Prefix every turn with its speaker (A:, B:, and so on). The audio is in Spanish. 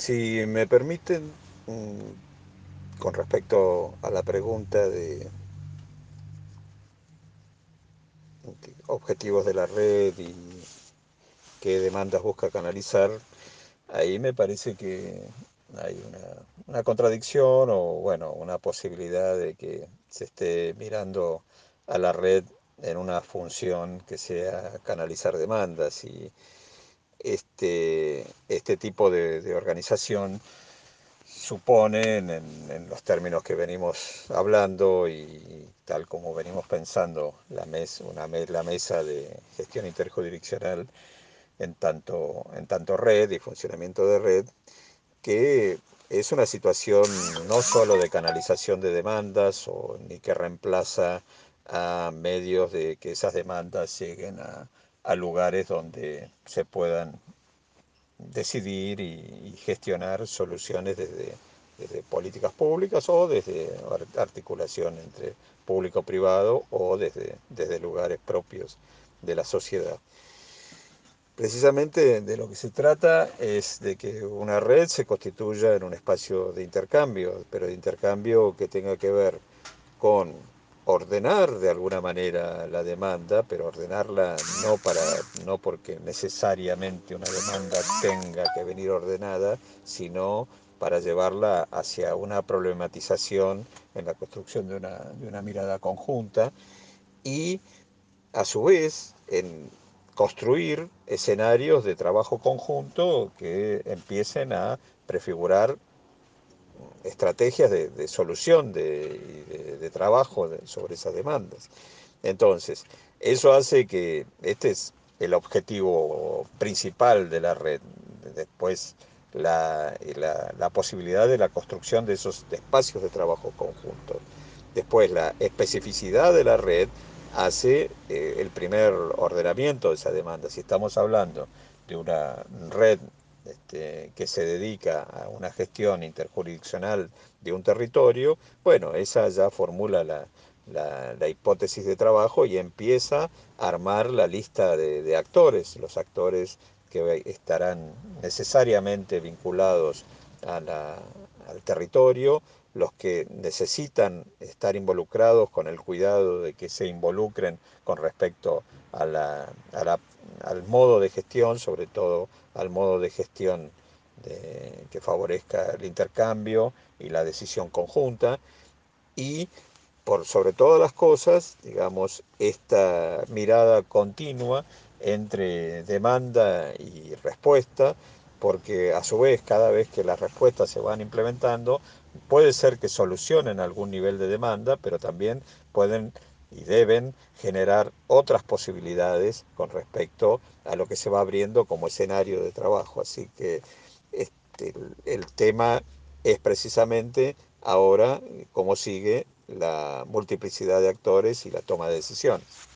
A: Si me permiten, mm, con respecto a la pregunta de objetivos de la red y qué demandas busca canalizar, ahí me parece que hay una, una contradicción o bueno, una posibilidad de que se esté mirando a la red en una función que sea canalizar demandas y este, este tipo de, de organización supone, en, en, los términos que venimos hablando y tal como venimos pensando, la, mes, una, la mesa de gestión interjurisdiccional en tanto, en tanto red y funcionamiento de red, que es una situación no solo de canalización de demandas o ni que reemplaza a medios de que esas demandas lleguen a, a lugares donde se puedan decidir y, gestionar soluciones desde, desde, políticas públicas o desde articulación entre público-privado o desde, desde lugares propios de la sociedad. Precisamente de lo que se trata es de que una red se constituya en un espacio de intercambio, pero de intercambio que tenga que ver con ordenar de alguna manera la demanda, pero ordenarla no, para, no porque necesariamente una demanda tenga que venir ordenada, sino para llevarla hacia una problematización en la construcción de una, de una mirada conjunta y a su vez en construir escenarios de trabajo conjunto que empiecen a prefigurar estrategias de, solución de, trabajo sobre esas demandas. Entonces, eso hace que este es el objetivo principal de la red. Después, la, la, posibilidad de la construcción de esos espacios de trabajo conjunto. Después, la especificidad de la red hace eh, el primer ordenamiento de esa demanda. Si estamos hablando de una red este, que se dedica a una gestión interjurisdiccional de un territorio, bueno, esa ya formula la, la, hipótesis de trabajo y empieza a armar la lista de, actores, los actores que estarán necesariamente vinculados al territorio, los que necesitan estar involucrados con el cuidado de que se involucren con respecto a la, al modo de gestión, sobre todo al modo de gestión que favorezca el intercambio y la decisión conjunta, y por sobre todas las cosas, digamos, esta mirada continua entre demanda y respuesta, porque a su vez, cada vez que las respuestas se van implementando, puede ser que solucionen algún nivel de demanda, pero también pueden y deben generar otras posibilidades con respecto a lo que se va abriendo como escenario de trabajo. Así que este, el tema es precisamente ahora cómo sigue la multiplicidad de actores y la toma de decisiones.